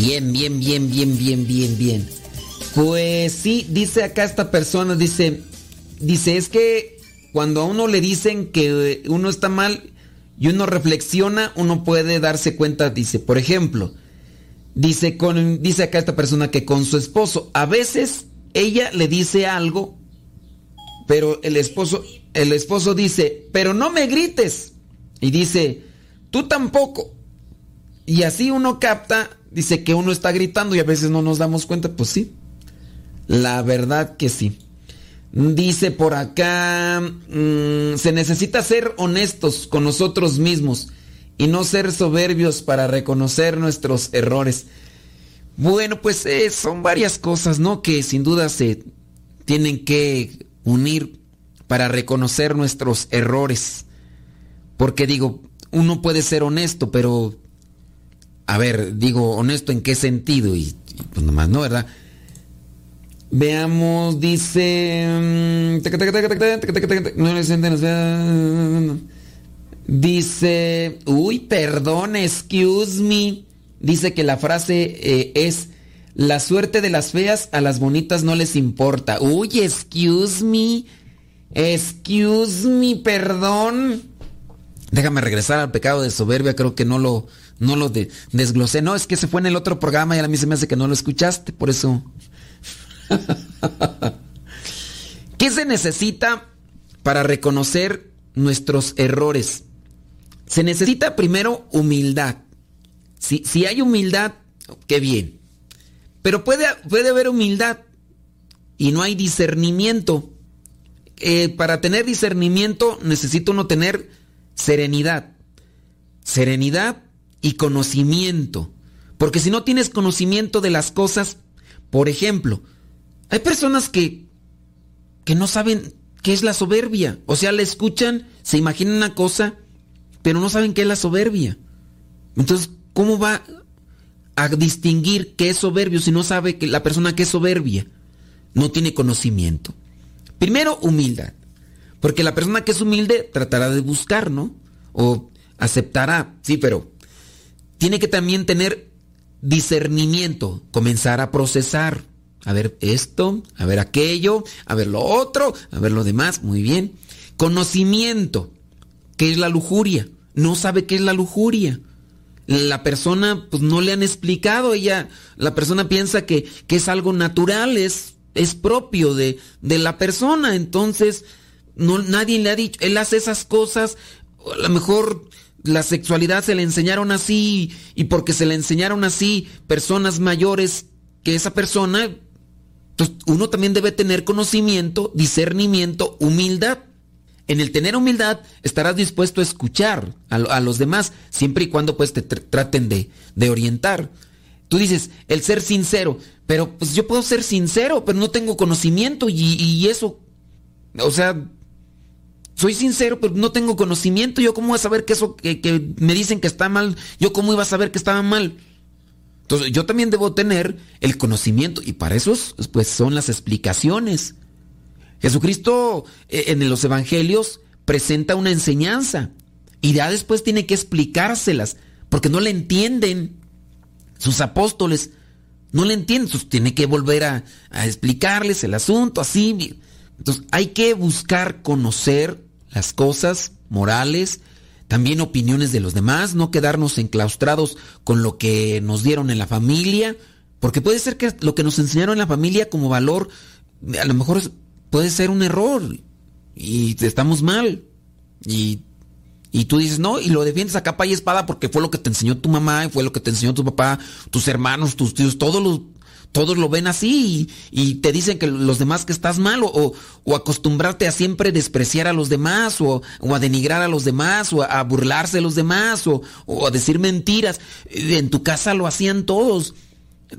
Bien, bien, bien, bien, bien, bien, bien. Pues sí, dice acá esta persona, dice, dice, es que cuando a uno le dicen que uno está mal y uno reflexiona, uno puede darse cuenta, dice, por ejemplo, dice, con, dice acá esta persona que con su esposo, a veces ella le dice algo, pero el esposo, el esposo dice, pero no me grites. Y dice, tú tampoco. Y así uno capta, dice que uno está gritando y a veces no nos damos cuenta, pues sí. La verdad que sí. Dice por acá, mm, se necesita ser honestos con nosotros mismos y no ser soberbios para reconocer nuestros errores. Bueno, pues eh, son varias cosas, ¿no? Que sin duda se tienen que unir para reconocer nuestros errores. Porque digo, uno puede ser honesto, pero... A ver, digo, honesto en qué sentido y, y pues nomás, ¿no? ¿Verdad? Veamos, dice. Dice. Uy, perdón, excuse me. Dice que la frase eh, es. La suerte de las feas a las bonitas no les importa. Uy, excuse me. Excuse me, perdón. Déjame regresar al pecado de soberbia, creo que no lo, no lo de, desglosé. No, es que se fue en el otro programa y a mí se me hace que no lo escuchaste, por eso ¿Qué se necesita para reconocer nuestros errores? Se necesita primero humildad. Si, si hay humildad, qué bien. Pero puede, puede haber humildad y no hay discernimiento. Eh, para tener discernimiento necesita uno tener serenidad. Serenidad y conocimiento. Porque si no tienes conocimiento de las cosas, por ejemplo, hay personas que, que no saben qué es la soberbia. O sea, la escuchan, se imaginan una cosa, pero no saben qué es la soberbia. Entonces, ¿cómo va a distinguir qué es soberbio si no sabe que la persona que es soberbia no tiene conocimiento? Primero, humildad. Porque la persona que es humilde tratará de buscar, ¿no? O aceptará, sí, pero tiene que también tener discernimiento, comenzar a procesar a ver esto, a ver aquello, a ver lo otro, a ver lo demás, muy bien. Conocimiento, ¿qué es la lujuria? No sabe qué es la lujuria. La persona, pues no le han explicado, ella, la persona piensa que, que es algo natural, es, es propio de, de la persona, entonces no, nadie le ha dicho, él hace esas cosas, a lo mejor la sexualidad se le enseñaron así y porque se le enseñaron así personas mayores que esa persona entonces, uno también debe tener conocimiento, discernimiento, humildad. En el tener humildad estarás dispuesto a escuchar a, los demás, siempre y cuando pues te traten de, orientar. Tú dices, el ser sincero, pero pues yo puedo ser sincero, pero no tengo conocimiento y, eso, o sea, soy sincero, pero no tengo conocimiento. ¿Yo cómo voy a saber que eso que, me dicen que está mal? ¿Yo cómo iba a saber que estaba mal? Entonces yo también debo tener el conocimiento y para eso pues, son las explicaciones. Jesucristo eh, en los evangelios presenta una enseñanza y ya después tiene que explicárselas porque no le entienden sus apóstoles. No le entienden, entonces tiene que volver a, a explicarles el asunto así. Entonces hay que buscar conocer las cosas morales, también opiniones de los demás, no quedarnos enclaustrados con lo que nos dieron en la familia, porque puede ser que lo que nos enseñaron en la familia como valor, a lo mejor puede ser un error y estamos mal. Y, y tú dices, no, y lo defiendes a capa y espada porque fue lo que te enseñó tu mamá, y fue lo que te enseñó tu papá, tus hermanos, tus tíos, todos los todos lo ven así y, te dicen que los demás que estás mal o, acostumbrarte a siempre despreciar a los demás o, a denigrar a los demás o a, burlarse de los demás o, a decir mentiras. En tu casa lo hacían todos.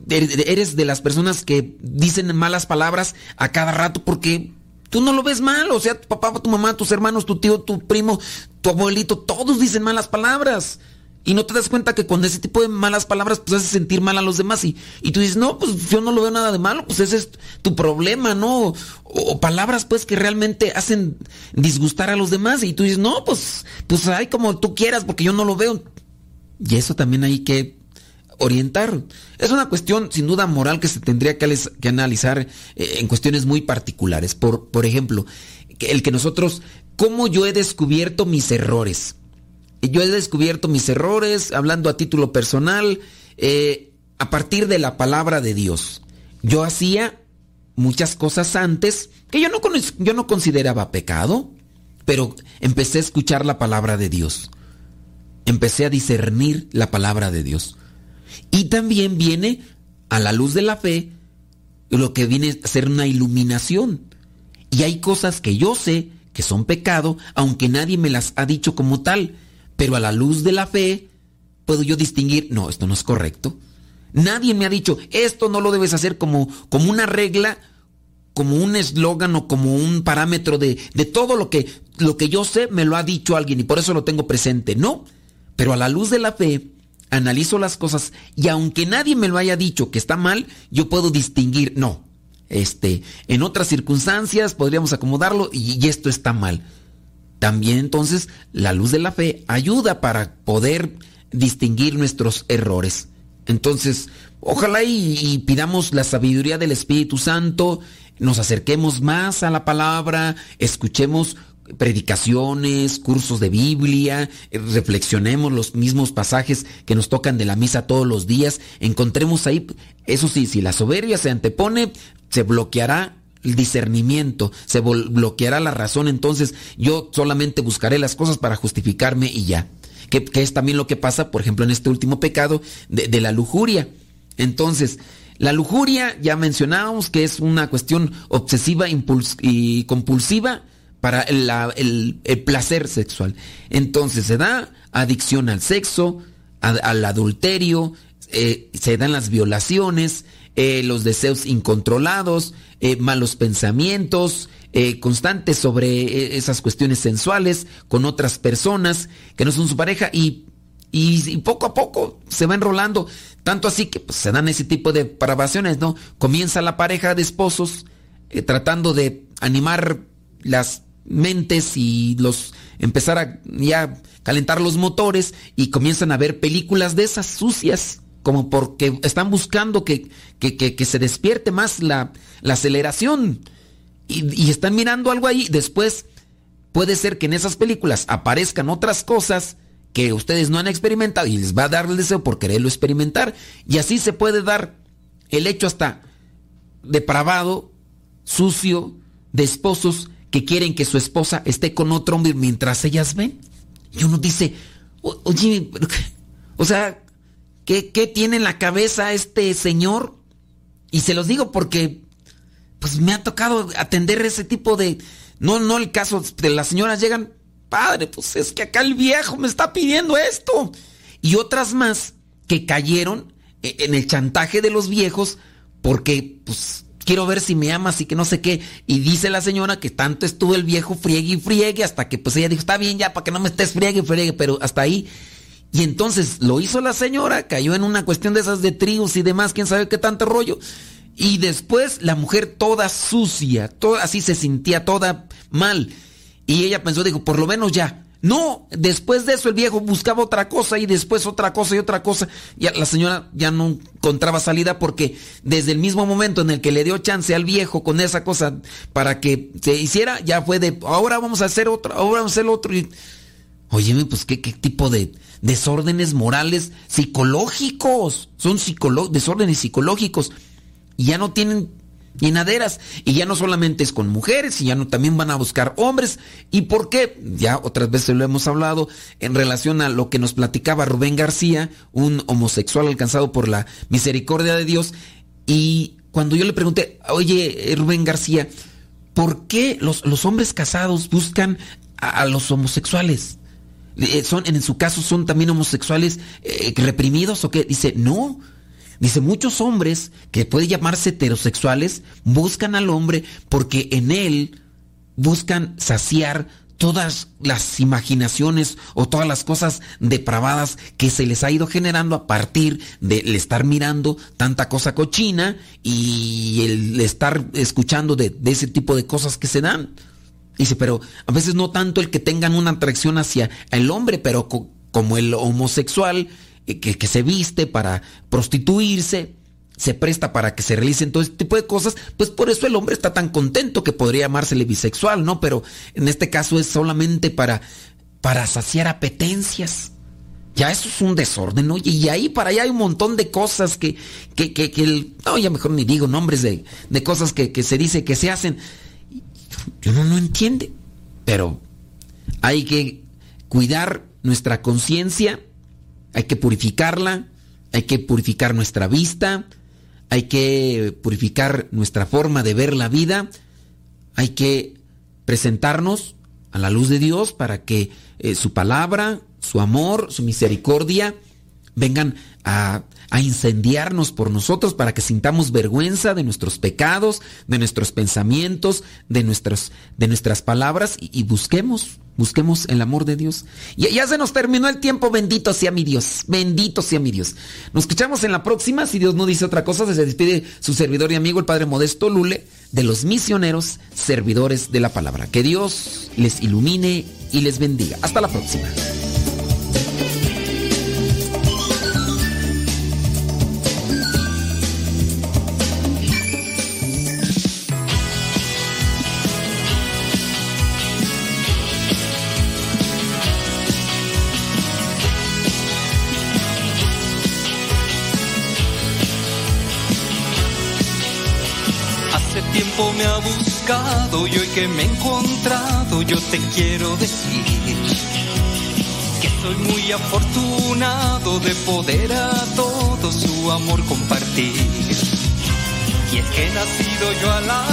Eres de las personas que dicen malas palabras a cada rato porque tú no lo ves mal. O sea, tu papá, tu mamá, tus hermanos, tu tío, tu primo, tu abuelito, todos dicen malas palabras. Y no te das cuenta que con ese tipo de malas palabras pues haces sentir mal a los demás y, y tú dices, no, pues yo no lo veo nada de malo, pues ese es tu problema, ¿no? O, palabras pues que realmente hacen disgustar a los demás y tú dices, no, pues, pues hay como tú quieras porque yo no lo veo. Y eso también hay que orientar. Es una cuestión sin duda moral que se tendría que, analizar eh, en cuestiones muy particulares. Por, por ejemplo, el que nosotros, cómo yo he descubierto mis errores yo he descubierto mis errores, hablando a título personal, eh, a partir de la palabra de Dios. Yo hacía muchas cosas antes que yo no, yo no consideraba pecado, pero empecé a escuchar la palabra de Dios. Empecé a discernir la palabra de Dios. Y también viene a la luz de la fe lo que viene a ser una iluminación. Y hay cosas que yo sé que son pecado, aunque nadie me las ha dicho como tal pero a la luz de la fe puedo yo distinguir, no, esto no es correcto. Nadie me ha dicho, esto no lo debes hacer como, como una regla, como un eslogan o como un parámetro de, de todo lo que, lo que yo sé, me lo ha dicho alguien y por eso lo tengo presente. No, pero a la luz de la fe, analizo las cosas y aunque nadie me lo haya dicho que está mal, yo puedo distinguir, no, este, en otras circunstancias podríamos acomodarlo y esto está mal. También entonces la luz de la fe ayuda para poder distinguir nuestros errores. Entonces, ojalá y, pidamos la sabiduría del Espíritu Santo, nos acerquemos más a la palabra, escuchemos predicaciones, cursos de Biblia, reflexionemos los mismos pasajes que nos tocan de la misa todos los días, encontremos ahí, eso sí, si la soberbia se antepone, se bloqueará el discernimiento, se bloqueará la razón, entonces yo solamente buscaré las cosas para justificarme y ya. Que, es también lo que pasa, por ejemplo, en este último pecado de, la lujuria. Entonces, la lujuria, ya mencionábamos que es una cuestión obsesiva y compulsiva para el, placer sexual. Entonces se da adicción al sexo, al adulterio, eh, se dan las violaciones, eh, los deseos incontrolados, eh, malos pensamientos, eh, constantes sobre esas cuestiones sensuales con otras personas que no son su pareja y, y, poco a poco se va enrolando, tanto así que pues, se dan ese tipo de parabaciones, ¿no? Comienza la pareja de esposos tratando de animar las mentes y los empezar a ya calentar los motores y comienzan a ver películas de esas sucias como porque están buscando que, que, se despierte más la, aceleración y, están mirando algo ahí. Después puede ser que en esas películas aparezcan otras cosas que ustedes no han experimentado y les va a dar el deseo por quererlo experimentar. Y así se puede dar el hecho hasta depravado, sucio, de esposos que quieren que su esposa esté con otro hombre mientras ellas ven. Y uno dice, oye, o sea, ¿Qué, tiene en la cabeza este señor? Y se los digo porque pues me ha tocado atender ese tipo de... No, no el caso de las señoras llegan, padre, pues es que acá el viejo me está pidiendo esto. Y otras más que cayeron e, en el chantaje de los viejos porque pues quiero ver si me amas y que no sé qué. Y dice la señora que tanto estuvo el viejo friegue y friegue hasta que pues ella dijo, está bien ya, para que no me estés friegue y friegue, pero hasta ahí y entonces lo hizo la señora, cayó en una cuestión de esas de trigos y demás, quién sabe qué tanto rollo. Y después la mujer toda sucia, toda, así se sentía toda mal. Y ella pensó, dijo, por lo menos ya. No, después de eso el viejo buscaba otra cosa y después otra cosa y otra cosa. Y la señora ya no encontraba salida porque desde el mismo momento en el que le dio chance al viejo con esa cosa para que se hiciera, ya fue de, ahora vamos a hacer otra, ahora vamos a hacer otro. Y, Óyeme, pues qué, qué tipo de desórdenes morales psicológicos. Son desórdenes psicológicos. Y ya no tienen llenaderas. Y ya no solamente es con mujeres, y ya no también van a buscar hombres. ¿Y por qué? Ya otras veces lo hemos hablado en relación a lo que nos platicaba Rubén García, un homosexual alcanzado por la misericordia de Dios. Y cuando yo le pregunté, oye, Rubén García, ¿por qué los, los hombres casados buscan a los homosexuales? Eh, son, en su caso son también homosexuales eh, reprimidos o qué? Dice, no. Dice, muchos hombres que pueden llamarse heterosexuales buscan al hombre porque en él buscan saciar todas las imaginaciones o todas las cosas depravadas que se les ha ido generando a partir del estar mirando tanta cosa cochina y el estar escuchando de, ese tipo de cosas que se dan. Dice, pero a veces no tanto el que tengan una atracción hacia el hombre, pero como el homosexual eh, que, que se viste para prostituirse, se presta para que se realicen todo este tipo de cosas, pues por eso el hombre está tan contento que podría llamársele bisexual, ¿no? Pero en este caso es solamente para, para saciar apetencias. Ya eso es un desorden, ¿no? Y ahí para allá hay un montón de cosas que, que, que, el, no, ya mejor ni digo nombres de, de cosas que, que, se dice que se hacen. Uno no entiende, pero hay que cuidar nuestra conciencia, hay que purificarla, hay que purificar nuestra vista, hay que purificar nuestra forma de ver la vida, hay que presentarnos a la luz de Dios para que eh, su palabra, su amor, su misericordia vengan a, incendiarnos por nosotros para que sintamos vergüenza de nuestros pecados, de nuestros pensamientos, de, de nuestras palabras y busquemos Busquemos el amor de Dios. Y ya se nos terminó el tiempo. Bendito sea mi Dios. Bendito sea mi Dios. Nos escuchamos en la próxima. Si Dios no dice otra cosa, se despide su servidor y amigo, el Padre Modesto Lule, de los misioneros servidores de la palabra. Que Dios les ilumine y les bendiga. Hasta la próxima. Me ha buscado y hoy que me he encontrado yo te quiero decir que soy muy afortunado de poder a todo su amor compartir. Y es que he nacido yo a la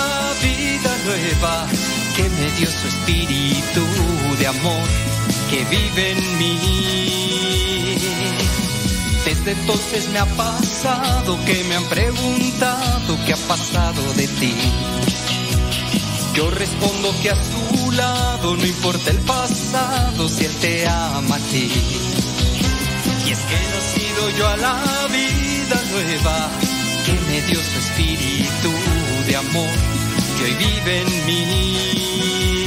vida nueva que me dio su espíritu de amor que vive en mí. Desde entonces me ha pasado que me han preguntado qué ha pasado de ti. Yo respondo que a su lado no importa el pasado si él te ama a ti. Y es que he nacido yo a la vida nueva que me dio su espíritu de amor que hoy vive en mí.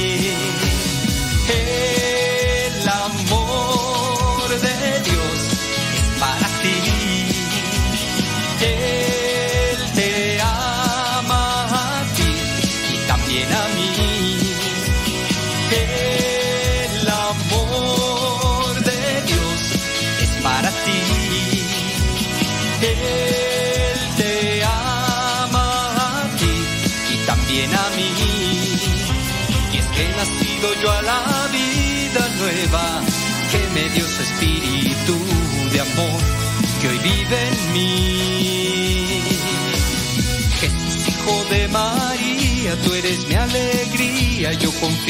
Vive en mí. Jesús, hijo de María, tú eres mi alegría, yo confío